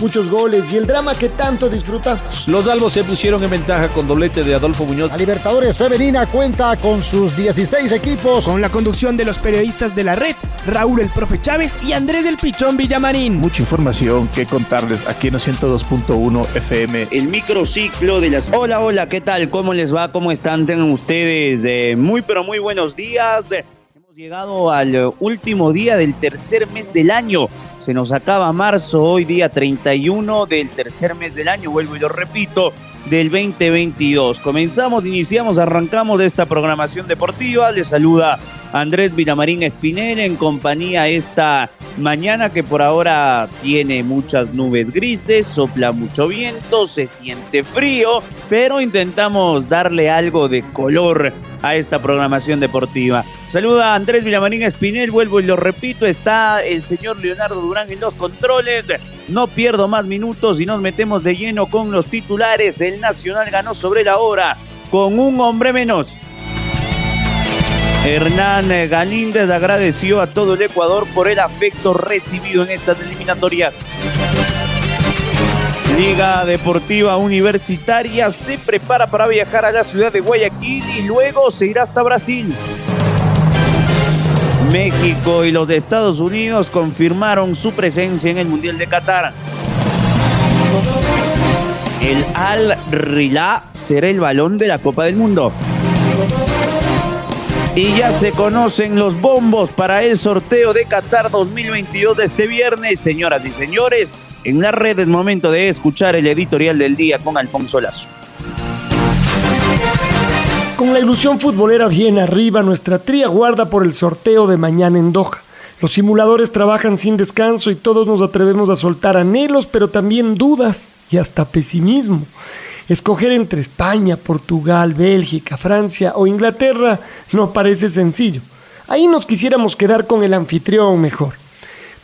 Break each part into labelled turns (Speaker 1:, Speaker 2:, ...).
Speaker 1: muchos goles y el drama que tanto disfrutamos.
Speaker 2: Los albos se pusieron en ventaja con doblete de Adolfo Muñoz.
Speaker 3: La Libertadores Femenina cuenta con sus 16 equipos.
Speaker 4: Con la conducción de los periodistas de la red, Raúl el Profe Chávez y Andrés del Pichón Villamarín.
Speaker 5: Mucha información que contarles aquí en 102.1 FM.
Speaker 6: El microciclo de las... Hola, hola, ¿qué tal? ¿Cómo les va? ¿Cómo están? Tengan ustedes eh, muy, pero muy buenos días. Hemos llegado al último día del tercer mes del año. Se nos acaba marzo, hoy día 31 del tercer mes del año, vuelvo y lo repito, del 2022. Comenzamos, iniciamos, arrancamos esta programación deportiva. Les saluda Andrés Vilamarín Espinel en compañía esta mañana que por ahora tiene muchas nubes grises, sopla mucho viento, se siente frío, pero intentamos darle algo de color a esta programación deportiva. Saluda a Andrés Vilamarín Espinel, vuelvo y lo repito, está el señor Leonardo Durán en los controles. No pierdo más minutos y nos metemos de lleno con los titulares. El Nacional ganó sobre la hora con un hombre menos. Hernán Galíndez agradeció a todo el Ecuador por el afecto recibido en estas eliminatorias. Liga Deportiva Universitaria se prepara para viajar a la ciudad de Guayaquil y luego se irá hasta Brasil. México y los de Estados Unidos confirmaron su presencia en el Mundial de Qatar. El Al Rila será el balón de la Copa del Mundo. Y ya se conocen los bombos para el sorteo de Qatar 2022 de este viernes. Señoras y señores, en la red es momento de escuchar el editorial del día con Alfonso Lazo.
Speaker 1: Con la ilusión futbolera bien arriba, nuestra tría guarda por el sorteo de mañana en Doha. Los simuladores trabajan sin descanso y todos nos atrevemos a soltar anhelos, pero también dudas y hasta pesimismo. Escoger entre España, Portugal, Bélgica, Francia o Inglaterra no parece sencillo. Ahí nos quisiéramos quedar con el anfitrión mejor.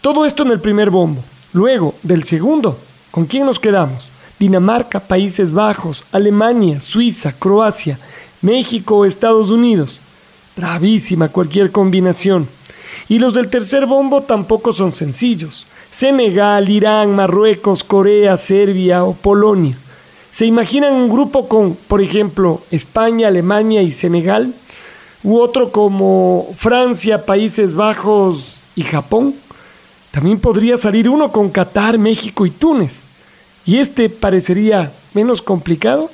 Speaker 1: Todo esto en el primer bombo. Luego, del segundo, ¿con quién nos quedamos? Dinamarca, Países Bajos, Alemania, Suiza, Croacia, México o Estados Unidos. Bravísima cualquier combinación. Y los del tercer bombo tampoco son sencillos. Senegal, Irán, Marruecos, Corea, Serbia o Polonia. ¿Se imaginan un grupo con, por ejemplo, España, Alemania y Senegal? ¿U otro como Francia, Países Bajos y Japón? También podría salir uno con Qatar, México y Túnez. ¿Y este parecería menos complicado?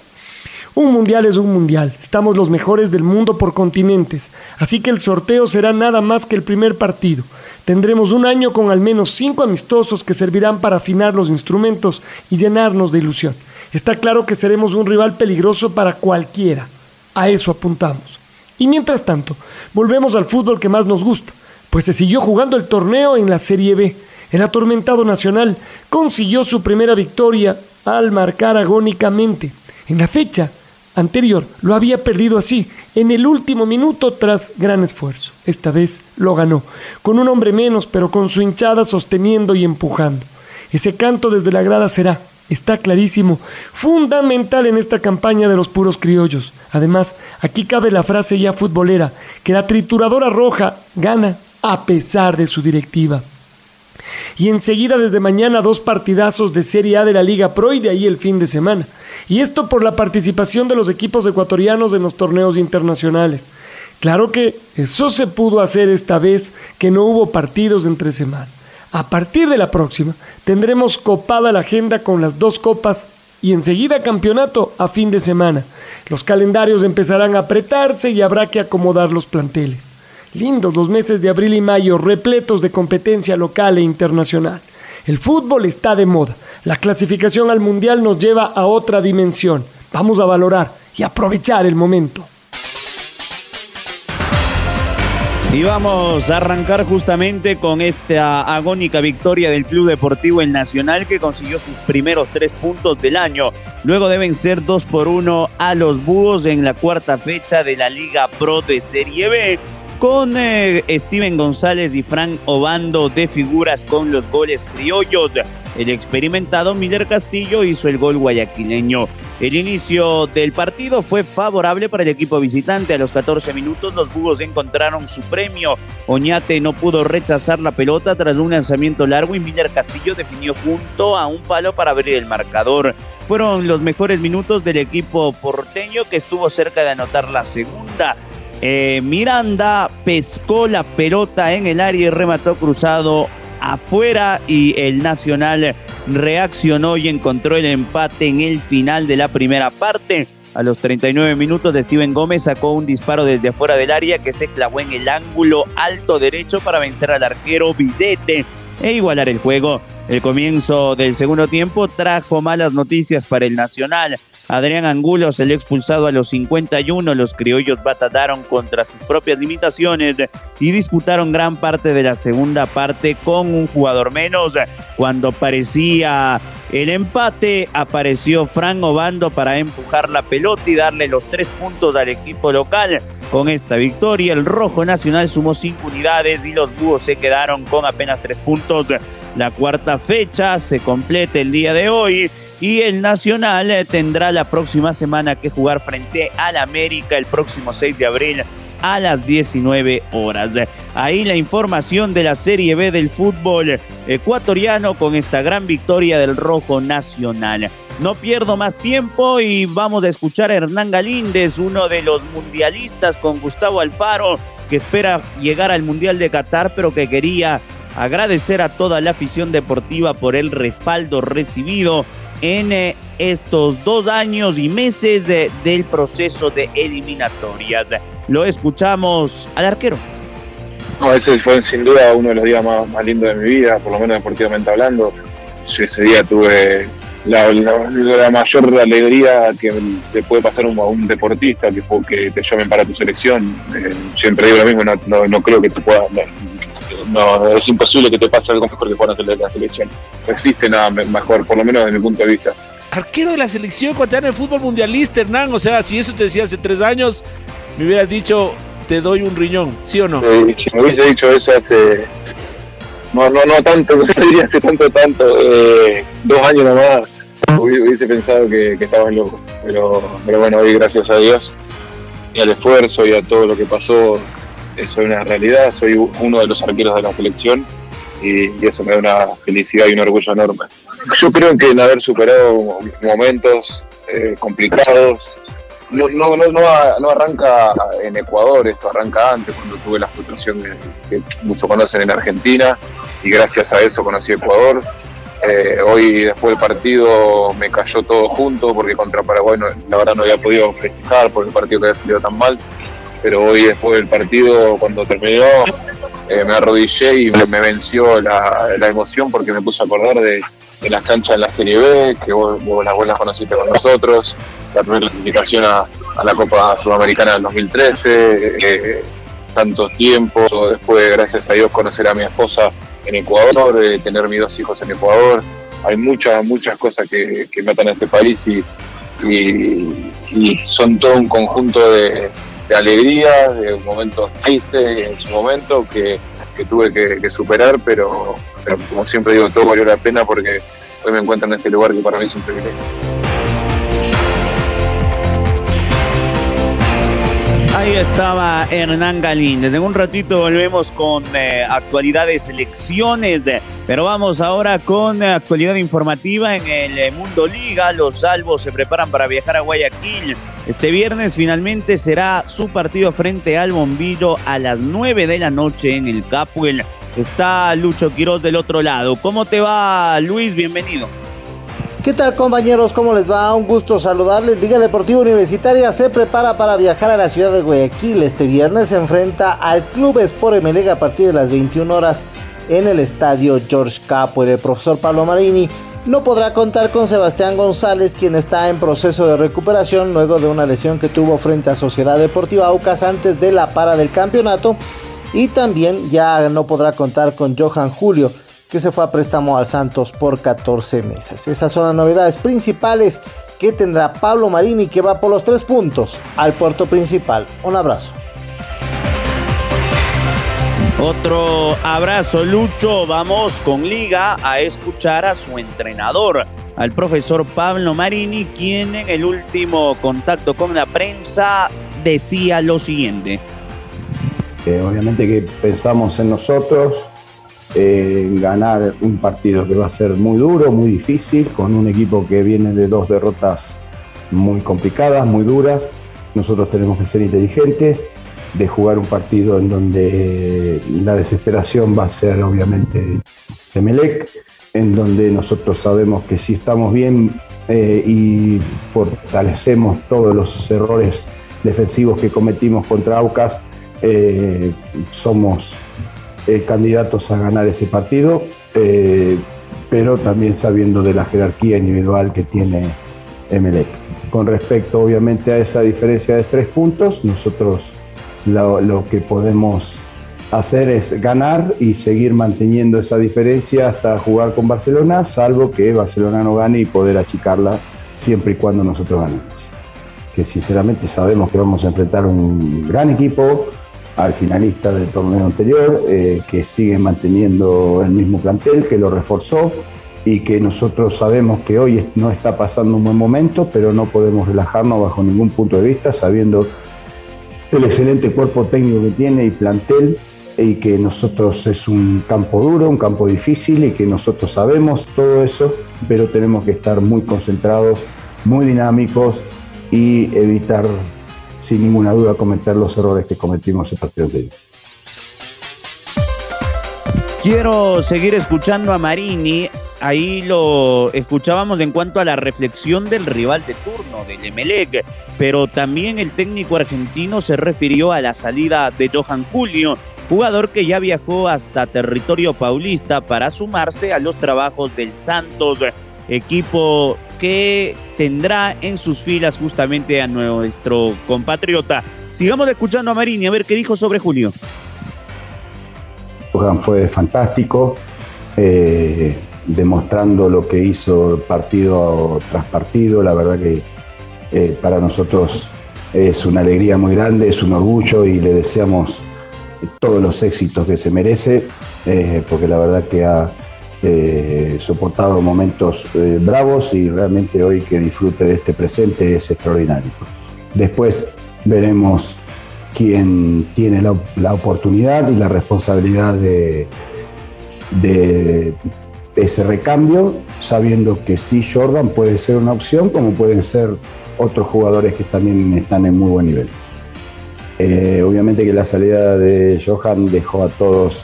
Speaker 1: Un mundial es un mundial. Estamos los mejores del mundo por continentes. Así que el sorteo será nada más que el primer partido. Tendremos un año con al menos cinco amistosos que servirán para afinar los instrumentos y llenarnos de ilusión. Está claro que seremos un rival peligroso para cualquiera. A eso apuntamos. Y mientras tanto, volvemos al fútbol que más nos gusta, pues se siguió jugando el torneo en la Serie B. El atormentado Nacional consiguió su primera victoria al marcar agónicamente. En la fecha anterior lo había perdido así, en el último minuto tras gran esfuerzo. Esta vez lo ganó, con un hombre menos, pero con su hinchada sosteniendo y empujando. Ese canto desde la grada será está clarísimo, fundamental en esta campaña de los puros criollos. Además, aquí cabe la frase ya futbolera, que la trituradora roja gana a pesar de su directiva. Y enseguida desde mañana dos partidazos de Serie A de la Liga Pro y de ahí el fin de semana. Y esto por la participación de los equipos ecuatorianos en los torneos internacionales. Claro que eso se pudo hacer esta vez que no hubo partidos entre semana. A partir de la próxima tendremos copada la agenda con las dos copas y enseguida campeonato a fin de semana. Los calendarios empezarán a apretarse y habrá que acomodar los planteles. Lindos los meses de abril y mayo, repletos de competencia local e internacional. El fútbol está de moda. La clasificación al mundial nos lleva a otra dimensión. Vamos a valorar y aprovechar el momento.
Speaker 6: Y vamos a arrancar justamente con esta agónica victoria del Club Deportivo El Nacional que consiguió sus primeros tres puntos del año. Luego deben ser dos por uno a los Búhos en la cuarta fecha de la Liga Pro de Serie B. con eh, Steven González y Frank Obando de figuras con los goles criollos. El experimentado Miller Castillo hizo el gol guayaquileño. El inicio del partido fue favorable para el equipo visitante. A los 14 minutos los Bugos encontraron su premio. Oñate no pudo rechazar la pelota tras un lanzamiento largo y Miller Castillo definió junto a un palo para abrir el marcador. Fueron los mejores minutos del equipo porteño que estuvo cerca de anotar la segunda. Eh, Miranda pescó la pelota en el área y remató cruzado afuera y el Nacional reaccionó y encontró el empate en el final de la primera parte. A los 39 minutos de Steven Gómez sacó un disparo desde afuera del área que se clavó en el ángulo alto derecho para vencer al arquero Videte e igualar el juego. El comienzo del segundo tiempo trajo malas noticias para el Nacional. Adrián Angulo se le expulsado a los 51. Los criollos batataron contra sus propias limitaciones y disputaron gran parte de la segunda parte con un jugador menos. Cuando parecía el empate, apareció Fran Obando para empujar la pelota y darle los tres puntos al equipo local. Con esta victoria, el Rojo Nacional sumó cinco unidades y los Búhos se quedaron con apenas tres puntos. La cuarta fecha se completa el día de hoy y el Nacional eh, tendrá la próxima semana que jugar frente al América el próximo 6 de abril a las 19 horas. Ahí la información de la Serie B del fútbol ecuatoriano con esta gran victoria del Rojo Nacional. No pierdo más tiempo y vamos a escuchar a Hernán Galíndez, uno de los mundialistas con Gustavo Alfaro, que espera llegar al Mundial de Qatar, pero que quería agradecer a toda la afición deportiva por el respaldo recibido en eh, estos dos años y meses del proceso de eliminatorias. Lo escuchamos al arquero.
Speaker 7: No, ese fue sin duda uno de los días más, lindos de mi vida, por lo menos deportivamente hablando. Ese día tuve la, mayor alegría que le puede pasar a un, deportista que, que te llamen para tu selección. Eh, siempre digo lo mismo, no, creo que te pueda, no, es imposible que te pase algo mejor que jugar la selección. No existe nada mejor, por lo menos desde mi punto de vista.
Speaker 2: Arquero de la selección ecuatoriana de fútbol mundialista, Hernán. O sea, si eso te decía hace tres años, me hubieras dicho, te doy un riñón, ¿sí o no?
Speaker 7: si me hubiese dicho eso hace. No, no, no tanto, hace tanto, tanto. Eh, dos años nomás, hubiese pensado que, que estaba loco. Pero, pero bueno, hoy gracias a Dios y al esfuerzo y a todo lo que pasó, soy una realidad, soy uno de los arqueros de la selección y, eso me da una felicidad y un orgullo enorme. Yo creo que en haber superado momentos eh, complicados, no, arranca en Ecuador, esto arranca antes, cuando tuve la frustración que, muchos conocen en Argentina y gracias a eso conocí Ecuador. Eh, hoy después del partido me cayó todo junto porque contra Paraguay la verdad no había podido festejar por el partido que había salido tan mal pero hoy después del partido, cuando terminó, eh, me arrodillé y me, venció la, emoción porque me puse a acordar de, las canchas en la Serie B, que vos, las buenas conociste con nosotros, la primera clasificación a, la Copa Sudamericana del 2013, eh, tanto tiempo, después gracias a Dios conocer a mi esposa en Ecuador, eh, tener mis dos hijos en Ecuador, hay muchas, muchas cosas que, que me atan a este país y son todo un conjunto de, de alegría, de momentos tristes en su momento que, tuve que, superar, pero, como siempre digo, todo valió la pena porque hoy me encuentro en este lugar que para mí es un privilegio.
Speaker 6: Ahí estaba Hernán Galín. Desde un ratito volvemos con eh, actualidades, elecciones, pero vamos ahora con eh, actualidad informativa en el eh, Mundo Liga. Los salvos se preparan para viajar a Guayaquil. Este viernes finalmente será su partido frente al Bombillo a las 9 de la noche en el Capuel. Está Lucho Quiroz del otro lado. ¿Cómo te va, Luis? Bienvenido.
Speaker 8: ¿Qué tal compañeros? ¿Cómo les va? Un gusto saludarles. Liga Deportiva Universitaria se prepara para viajar a la ciudad de Guayaquil. Este viernes se enfrenta al Club Sport Emelec a partir de las 21 horas en el estadio George Capuel. El profesor Pablo Marini no podrá contar con Sebastián González, quien está en proceso de recuperación luego de una lesión que tuvo frente a Sociedad Deportiva Aucas antes de la para del campeonato. Y también ya no podrá contar con Johan Julio que se fue a préstamo al Santos por 14 meses. Esas son las novedades principales que tendrá Pablo Marini que va por los tres puntos al puerto principal. Un abrazo.
Speaker 6: Otro abrazo, Lucho. Vamos con Liga a escuchar a su entrenador, al profesor Pablo Marini, quien en el último contacto con la prensa decía lo siguiente.
Speaker 9: Eh, obviamente que pensamos en nosotros, ganar un partido que va a ser muy duro, muy difícil, con un equipo que viene de dos derrotas muy complicadas, muy duras. Nosotros tenemos que ser inteligentes, de jugar un partido en donde la desesperación va a ser obviamente de Melec, en donde nosotros sabemos que si estamos bien eh, y fortalecemos todos los errores defensivos que cometimos contra Aucas, eh, somos eh, candidatos a ganar ese partido, pero también sabiendo de la jerarquía individual que tiene Emelec. Con respecto obviamente a esa diferencia de tres puntos, nosotros lo, que podemos hacer es ganar y seguir manteniendo esa diferencia hasta jugar con Barcelona, salvo que Barcelona no gane y poder achicarla siempre y cuando nosotros ganemos. Que sinceramente sabemos que vamos a enfrentar un gran equipo al finalista del torneo anterior, eh, que sigue manteniendo el mismo plantel, que lo reforzó y que nosotros sabemos que hoy no está pasando un buen momento, pero no podemos relajarnos bajo ningún punto de vista, sabiendo el excelente cuerpo técnico que tiene y plantel y que nosotros es un campo duro, un campo difícil y que nosotros sabemos todo eso, pero tenemos que estar muy concentrados, muy dinámicos y evitar sin ninguna duda cometer los errores que cometimos el partido de hoy.
Speaker 6: Quiero seguir escuchando a Marini. Ahí lo escuchábamos en cuanto a la reflexión del rival de turno, del Emelec, pero también el técnico argentino se refirió a la salida de Johan Julio, jugador que ya viajó hasta territorio paulista para sumarse a los trabajos del Santos, equipo que tendrá en sus filas justamente a nuestro compatriota. Sigamos escuchando a Marini a ver qué dijo sobre Julio
Speaker 9: fue fantástico, eh, demostrando lo que hizo partido tras partido. La verdad que eh, para nosotros es una alegría muy grande, es un orgullo y le deseamos todos los éxitos que se merece, eh, porque la verdad que ha soportado momentos bravos y realmente hoy que disfrute de este presente es extraordinario. Después veremos quien tiene la, oportunidad y la responsabilidad de, de, ese recambio, sabiendo que sí Jordan puede ser una opción, como pueden ser otros jugadores que también están en muy buen nivel. Eh, obviamente que la salida de Johan dejó a todos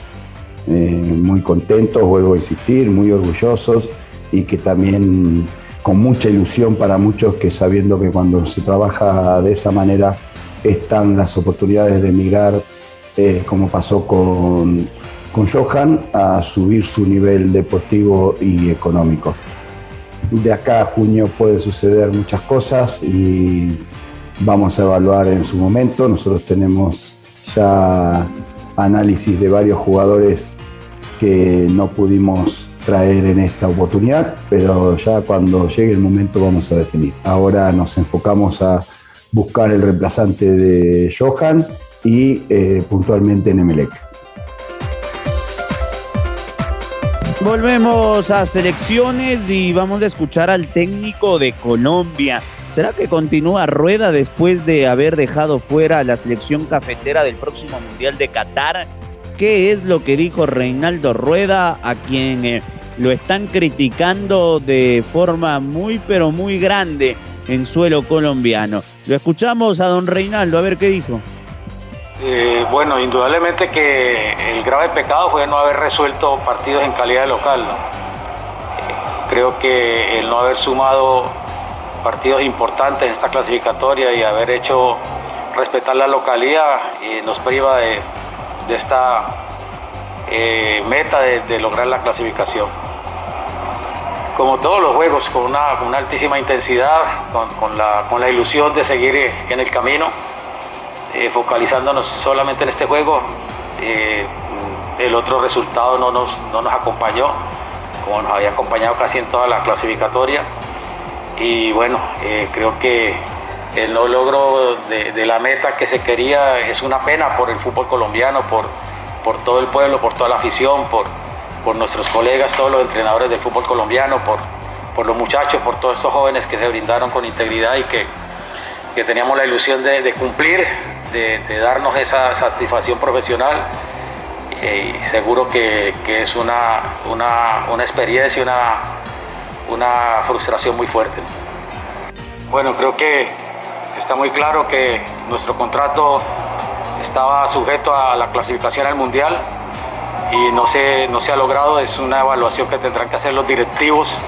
Speaker 9: eh, muy contentos, vuelvo a insistir, muy orgullosos y que también con mucha ilusión para muchos que sabiendo que cuando se trabaja de esa manera están las oportunidades de emigrar, eh, como pasó con, con Johan, a subir su nivel deportivo y económico. De acá a junio puede suceder muchas cosas y vamos a evaluar en su momento. Nosotros tenemos ya análisis de varios jugadores que no pudimos traer en esta oportunidad, pero ya cuando llegue el momento vamos a definir. Ahora nos enfocamos a buscar el reemplazante de Johan y eh, puntualmente en Emelec.
Speaker 6: Volvemos a selecciones y vamos a escuchar al técnico de Colombia. ¿Será que continúa Rueda después de haber dejado fuera a la selección cafetera del próximo Mundial de Qatar? ¿Qué es lo que dijo Reinaldo Rueda, a quien eh, lo están criticando de forma muy pero muy grande en suelo colombiano? Lo escuchamos a don Reinaldo, a ver qué dijo.
Speaker 10: Eh, bueno, indudablemente que el grave pecado fue no haber resuelto partidos en calidad de local. Eh, creo que el no haber sumado partidos importantes en esta clasificatoria y haber hecho respetar la localidad nos priva de, esta meta de lograr la clasificación como todos los juegos, con una, altísima intensidad, con, la, ilusión de seguir eh, en el camino, eh, focalizándonos solamente en este juego. Eh, el otro resultado no nos, nos acompañó, como nos había acompañado casi en toda la clasificatoria. Y bueno, creo que el no logro de, la meta que se quería es una pena por el fútbol colombiano, por, por todo el pueblo, por toda la afición, por, por nuestros colegas, todos los entrenadores del fútbol colombiano, por, por los muchachos, por todos estos jóvenes que se brindaron con integridad y que, que teníamos la ilusión de, cumplir, de, darnos esa satisfacción profesional. Y seguro que, que es una, una, una experiencia, una, una frustración muy fuerte. Bueno, creo que está muy claro que nuestro contrato estaba sujeto a la clasificación al Mundial y no se, no se ha logrado, es una evaluación que tendrán que hacer los directivos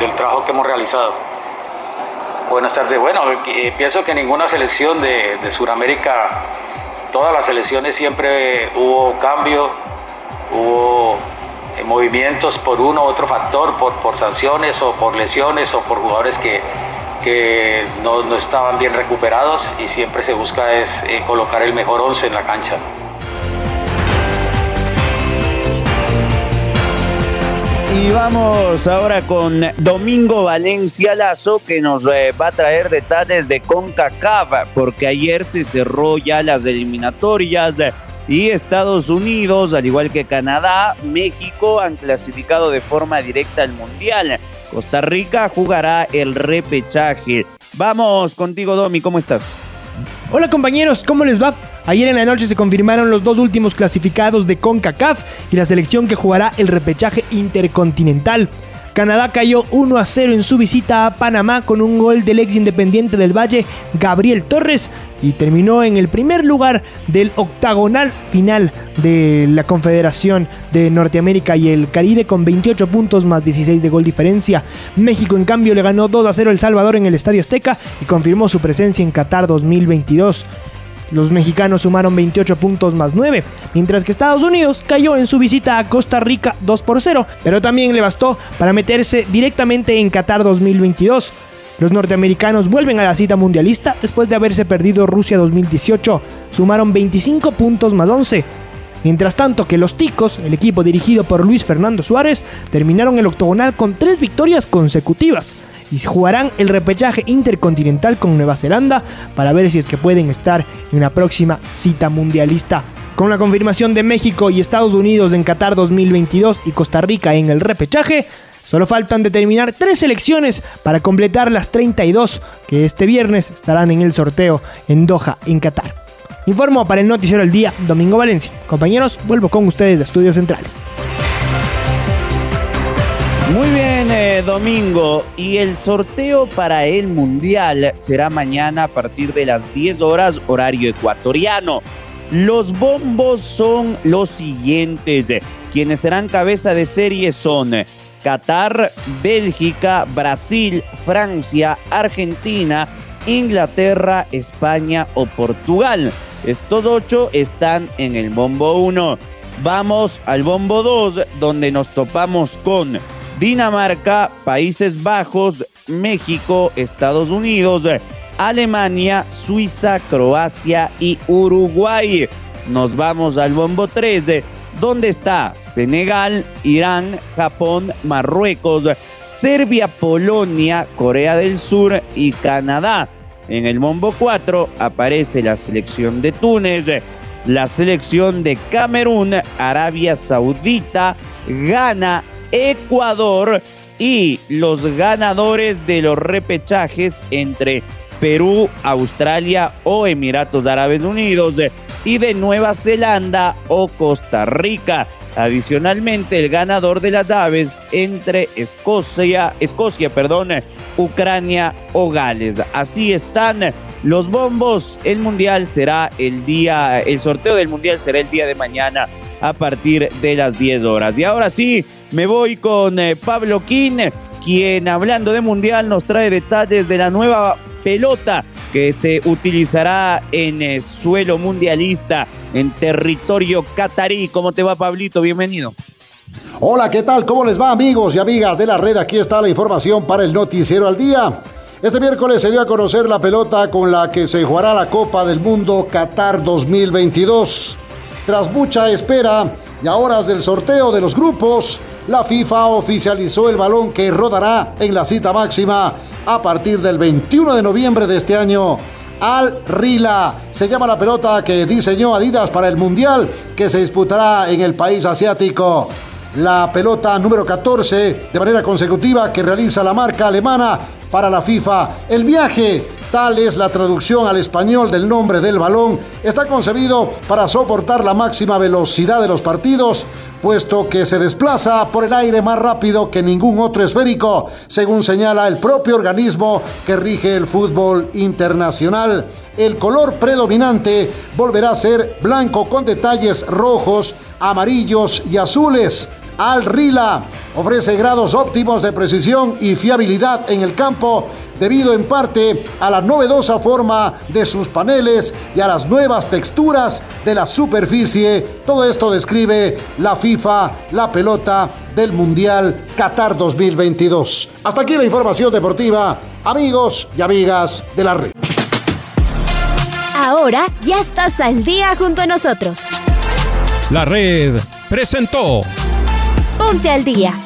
Speaker 10: del trabajo que hemos realizado. Buenas tardes. Bueno, eh, pienso que ninguna selección de, de Sudamérica, todas las selecciones siempre hubo cambio, hubo eh, movimientos por uno u otro factor, por, por sanciones o por lesiones o por jugadores que, que no, no, estaban bien recuperados y siempre se busca es eh, colocar el mejor once en la cancha.
Speaker 6: Y vamos ahora con Domingo Valencia Lazo que nos eh, va a traer detalles de CONCACAF porque ayer se cerró ya las eliminatorias y Estados Unidos, al igual que Canadá, México han clasificado de forma directa al Mundial. Costa Rica jugará el repechaje. Vamos contigo, Domi, ¿cómo estás?
Speaker 4: Hola compañeros, ¿cómo les va? Ayer en la noche se confirmaron los dos últimos clasificados de CONCACAF y la selección que jugará el repechaje intercontinental. Canadá cayó 1 a 0 en su visita a Panamá con un gol del ex independiente del Valle, Gabriel Torres, y terminó en el primer lugar del octagonal final de la Confederación de Norteamérica y el Caribe con 28 puntos más 16 de gol diferencia. México en cambio le ganó 2 a 0 El Salvador en el Estadio Azteca y confirmó su presencia en Qatar 2022. Los mexicanos sumaron 28 puntos más 9, mientras que Estados Unidos cayó en su visita a Costa Rica 2 por 0, pero también le bastó para meterse directamente en Qatar 2022. Los norteamericanos vuelven a la cita mundialista después de haberse perdido Rusia 2018, sumaron 25 puntos más 11. Mientras tanto que los Ticos, el equipo dirigido por Luis Fernando Suárez, terminaron el octogonal con tres victorias consecutivas y jugarán el repechaje intercontinental con Nueva Zelanda para ver si es que pueden estar en una próxima cita mundialista. Con la confirmación de México y Estados Unidos en Qatar 2022 y Costa Rica en el repechaje, solo faltan determinar tres selecciones para completar las 32 que este viernes estarán en el sorteo en Doha, en Qatar. Informo para el Noticiero del Día, Domingo Valencia. Compañeros, vuelvo con ustedes de Estudios Centrales.
Speaker 6: Muy bien, eh, Domingo. Y el sorteo para el Mundial será mañana a partir de las 10 horas, horario ecuatoriano. Los bombos son los siguientes. Quienes serán cabeza de serie son Qatar, Bélgica, Brasil, Francia, Argentina, Inglaterra, España o Portugal. Estos ocho están en el bombo 1. Vamos al bombo 2, donde nos topamos con Dinamarca, Países Bajos, México, Estados Unidos, Alemania, Suiza, Croacia y Uruguay. Nos vamos al bombo 3, donde está Senegal, Irán, Japón, Marruecos, Serbia, Polonia, Corea del Sur y Canadá. En el bombo 4 aparece la selección de Túnez, la selección de Camerún, Arabia Saudita, Ghana, Ecuador y los ganadores de los repechajes entre Perú, Australia o Emiratos Árabes Unidos y de Nueva Zelanda o Costa Rica. Adicionalmente, el ganador de las aves entre Escocia, Escocia, perdón, Ucrania o Gales. Así están los bombos. El mundial será el día, el sorteo del mundial será el día de mañana a partir de las 10 horas. Y ahora sí, me voy con eh, Pablo King, quien hablando de Mundial nos trae detalles de la nueva pelota que se utilizará en eh, suelo mundialista, en territorio catarí. ¿Cómo te va, Pablito? Bienvenido.
Speaker 3: Hola, ¿qué tal? ¿Cómo les va, amigos y amigas de la red? Aquí está la información para el Noticiero al Día. Este miércoles se dio a conocer la pelota con la que se jugará la Copa del Mundo Qatar 2022. Tras mucha espera y a horas del sorteo de los grupos, la FIFA oficializó el balón que rodará en la cita máxima a partir del 21 de noviembre de este año. Al Rila. Se llama la pelota que diseñó Adidas para el Mundial que se disputará en el país asiático. La pelota número 14 de manera consecutiva que realiza la marca alemana para la FIFA. El viaje Tal es la traducción al español del nombre del balón. Está concebido para soportar la máxima velocidad de los partidos, puesto que se desplaza por el aire más rápido que ningún otro esférico, según señala el propio organismo que rige el fútbol internacional. El color predominante volverá a ser blanco con detalles rojos, amarillos y azules. Al Rila ofrece grados óptimos de precisión y fiabilidad en el campo debido en parte a la novedosa forma de sus paneles y a las nuevas texturas de la superficie. Todo esto describe la FIFA, la pelota del Mundial Qatar 2022. Hasta aquí la información deportiva, amigos y amigas de la red.
Speaker 11: Ahora ya estás al día junto a nosotros.
Speaker 12: La red presentó
Speaker 11: Ponte al día.